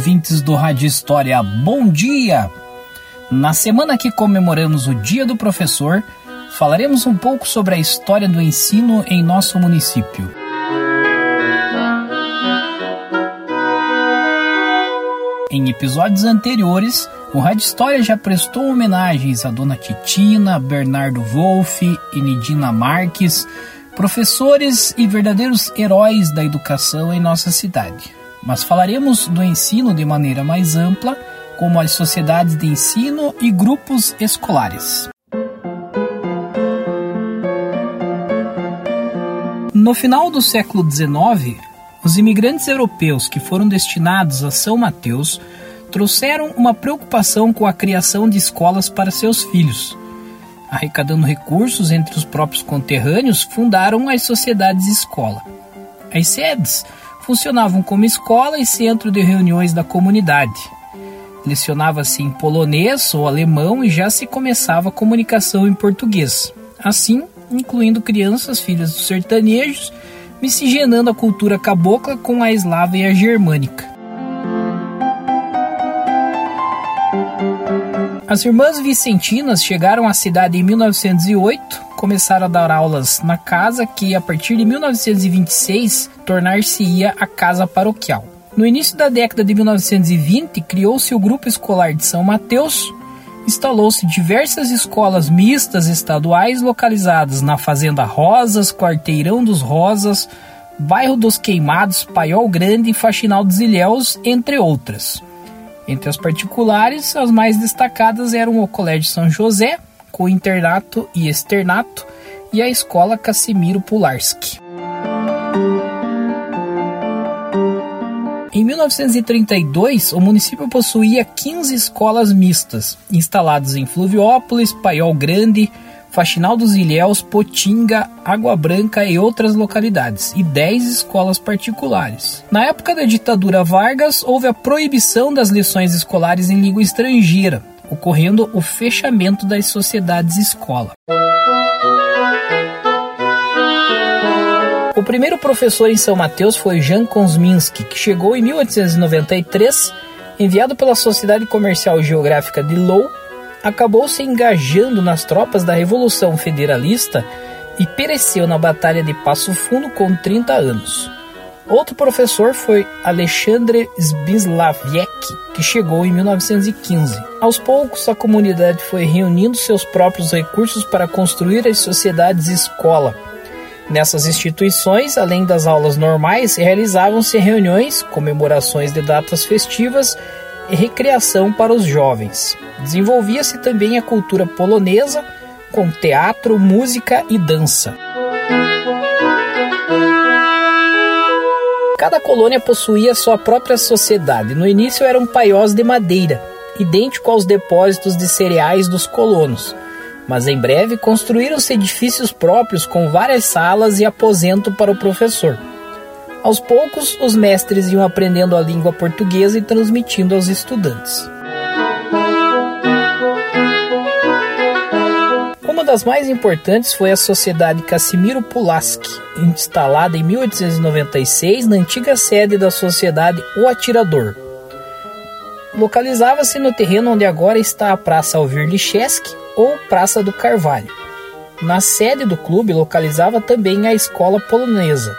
ouvintes do Rádio História, bom dia! Na semana que comemoramos o Dia do Professor, falaremos um pouco sobre a história do ensino em nosso município. Em episódios anteriores, o Rádio História já prestou homenagens a Dona Titina, Bernardo Wolff e Nidina Marques, professores e verdadeiros heróis da educação em nossa cidade. Mas falaremos do ensino de maneira mais ampla como as sociedades de ensino e grupos escolares. No final do século XIX, os imigrantes europeus que foram destinados a São Mateus trouxeram uma preocupação com a criação de escolas para seus filhos. Arrecadando recursos entre os próprios conterrâneos, fundaram as sociedades escola. As sedes funcionavam como escola e centro de reuniões da comunidade. Lecionava-se em polonês ou alemão e já se começava a comunicação em português. Assim, incluindo crianças filhas dos sertanejos, miscigenando a cultura cabocla com a eslava e a germânica. As irmãs vicentinas chegaram à cidade em 1908, começaram a dar aulas na casa que, a partir de 1926, tornar-se-ia a casa paroquial. No início da década de 1920, criou-se o Grupo Escolar de São Mateus. Instalou-se diversas escolas mistas estaduais localizadas na Fazenda Rosas, Quarteirão dos Rosas, Bairro dos Queimados, Paiol Grande e Faxinal dos Ilhéus, entre outras. Entre as particulares, as mais destacadas eram o Colégio São José, com internato e externato, e a Escola Casimiro Pularski. Em 1932, o município possuía 15 escolas mistas, instaladas em Fluviópolis, Paiol Grande, Faxinal dos Ilhéus, Potinga, Água Branca e outras localidades, e 10 escolas particulares. Na época da ditadura Vargas, houve a proibição das lições escolares em língua estrangeira, ocorrendo o fechamento das sociedades escola. O primeiro professor em São Mateus foi Jan Konsminski, que chegou em 1893, enviado pela Sociedade Comercial Geográfica de Lowell, acabou se engajando nas tropas da Revolução Federalista e pereceu na Batalha de Passo Fundo com 30 anos. Outro professor foi Alexandre Zbislaviec, que chegou em 1915. Aos poucos, a comunidade foi reunindo seus próprios recursos para construir as sociedades escola, Nessas instituições, além das aulas normais, realizavam-se reuniões, comemorações de datas festivas e recreação para os jovens. Desenvolvia-se também a cultura polonesa, com teatro, música e dança. Cada colônia possuía sua própria sociedade. No início eram paiós de madeira, idêntico aos depósitos de cereais dos colonos mas em breve construíram-se edifícios próprios com várias salas e aposento para o professor. Aos poucos, os mestres iam aprendendo a língua portuguesa e transmitindo aos estudantes. Das mais importantes foi a Sociedade Casimiro Pulaski, instalada em 1896 na antiga sede da Sociedade O Atirador. Localizava-se no terreno onde agora está a Praça Alvir Licheski, ou Praça do Carvalho. Na sede do clube localizava também a escola polonesa.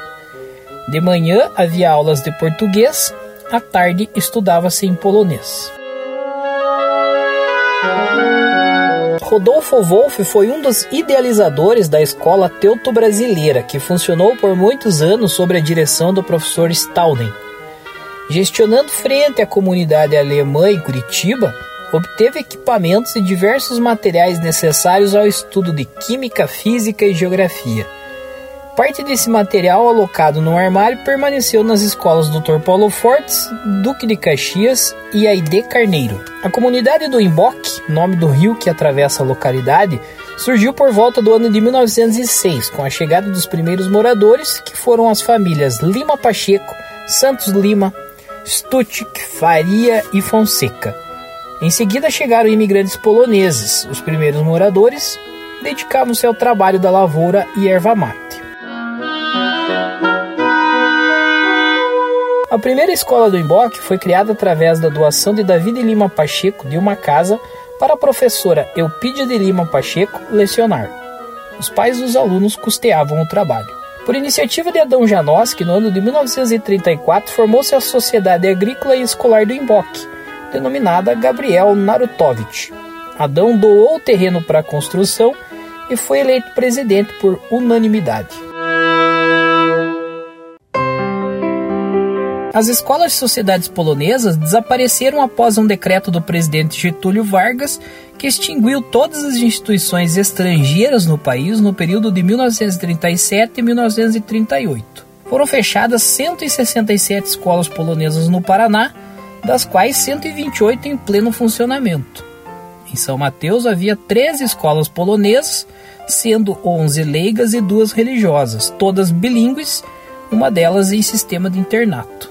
De manhã havia aulas de português, à tarde estudava-se em polonês. Rodolfo Wolff foi um dos idealizadores da escola teuto-brasileira, que funcionou por muitos anos sob a direção do professor Stauden. Gestionando frente à comunidade alemã em Curitiba, obteve equipamentos e diversos materiais necessários ao estudo de química, física e geografia. Parte desse material alocado no armário permaneceu nas escolas Dr. Paulo Fortes, Duque de Caxias e Aide Carneiro. A comunidade do Imboque, nome do rio que atravessa a localidade, surgiu por volta do ano de 1906, com a chegada dos primeiros moradores, que foram as famílias Lima Pacheco, Santos Lima, Stutik, Faria e Fonseca. Em seguida chegaram imigrantes poloneses. Os primeiros moradores dedicavam-se ao trabalho da lavoura e erva mate. A primeira escola do Emboque foi criada através da doação de Davi de Lima Pacheco de uma casa para a professora Eupídia de Lima Pacheco lecionar. Os pais dos alunos custeavam o trabalho. Por iniciativa de Adão Janoski, no ano de 1934 formou-se a Sociedade Agrícola e Escolar do Emboque, denominada Gabriel Narutovich. Adão doou o terreno para a construção e foi eleito presidente por unanimidade. As escolas e sociedades polonesas desapareceram após um decreto do presidente Getúlio Vargas que extinguiu todas as instituições estrangeiras no país no período de 1937 e 1938. Foram fechadas 167 escolas polonesas no Paraná das quais 128 em pleno funcionamento. Em São Mateus havia 13 escolas polonesas, sendo 11 leigas e duas religiosas, todas bilíngues, uma delas em sistema de internato.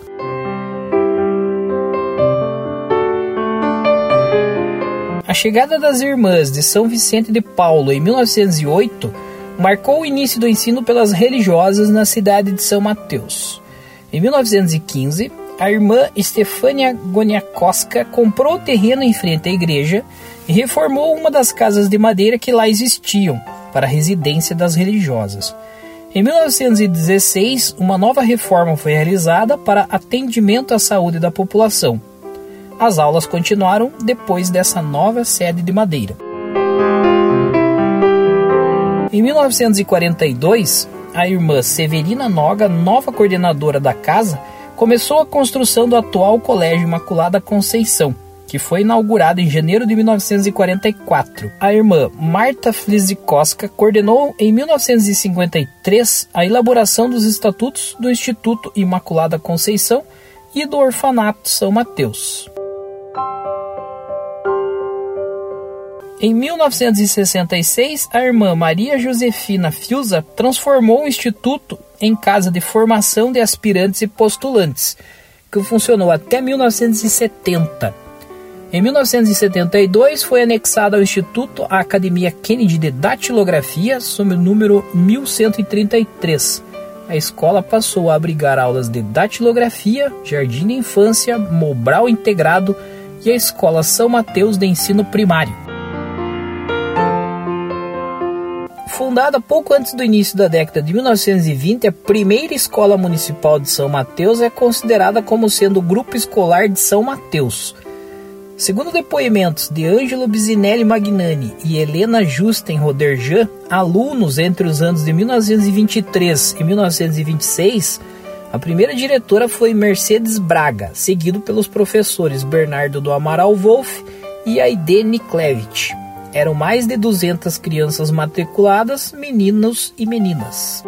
A chegada das Irmãs de São Vicente de Paulo em 1908 marcou o início do ensino pelas religiosas na cidade de São Mateus. Em 1915, a irmã Stefania Goniakoska comprou o terreno em frente à igreja e reformou uma das casas de madeira que lá existiam para a residência das religiosas. Em 1916, uma nova reforma foi realizada para atendimento à saúde da população. As aulas continuaram depois dessa nova sede de madeira. Em 1942, a irmã Severina Noga, nova coordenadora da casa, começou a construção do atual Colégio Imaculada Conceição, que foi inaugurado em janeiro de 1944. A irmã Marta Flizikoska coordenou em 1953 a elaboração dos estatutos do Instituto Imaculada Conceição e do Orfanato São Mateus. Em 1966, a irmã Maria Josefina Fiuza transformou o instituto em casa de formação de aspirantes e postulantes, que funcionou até 1970. Em 1972 foi anexada ao Instituto a Academia Kennedy de Datilografia, sob o número 1133. A escola passou a abrigar aulas de datilografia, jardim de infância, Mobral integrado e a Escola São Mateus de ensino primário. Fundada pouco antes do início da década de 1920, a primeira escola municipal de São Mateus é considerada como sendo o Grupo Escolar de São Mateus. Segundo depoimentos de Ângelo Bisinelli Magnani e Helena Justen Roderjan, alunos entre os anos de 1923 e 1926, a primeira diretora foi Mercedes Braga, seguido pelos professores Bernardo do Amaral Wolff e Aide Niklevich. Eram mais de 200 crianças matriculadas, meninos e meninas.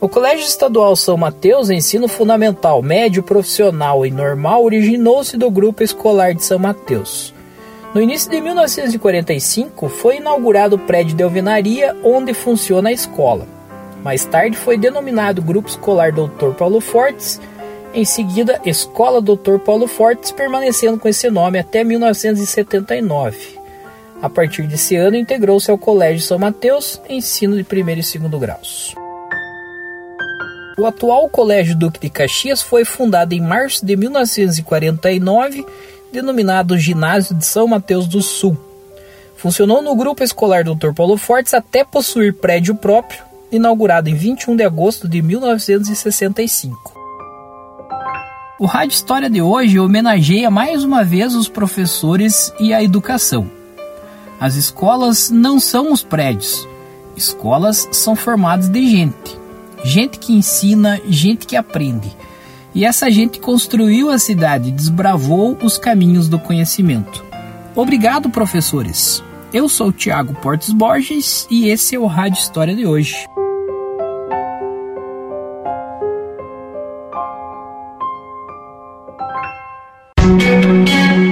O Colégio Estadual São Mateus, ensino fundamental, médio, profissional e normal, originou-se do Grupo Escolar de São Mateus. No início de 1945, foi inaugurado o prédio de alvenaria onde funciona a escola. Mais tarde foi denominado Grupo Escolar Dr. Paulo Fortes em seguida, Escola Dr. Paulo Fortes, permanecendo com esse nome até 1979. A partir desse ano, integrou-se ao Colégio São Mateus, ensino de primeiro e segundo graus. O atual Colégio Duque de Caxias foi fundado em março de 1949, denominado Ginásio de São Mateus do Sul. Funcionou no Grupo Escolar Dr. Paulo Fortes até possuir prédio próprio, inaugurado em 21 de agosto de 1965. O Rádio História de hoje homenageia mais uma vez os professores e a educação. As escolas não são os prédios. Escolas são formadas de gente. Gente que ensina, gente que aprende. E essa gente construiu a cidade, desbravou os caminhos do conhecimento. Obrigado, professores. Eu sou o Thiago Portes Borges e esse é o Rádio História de hoje.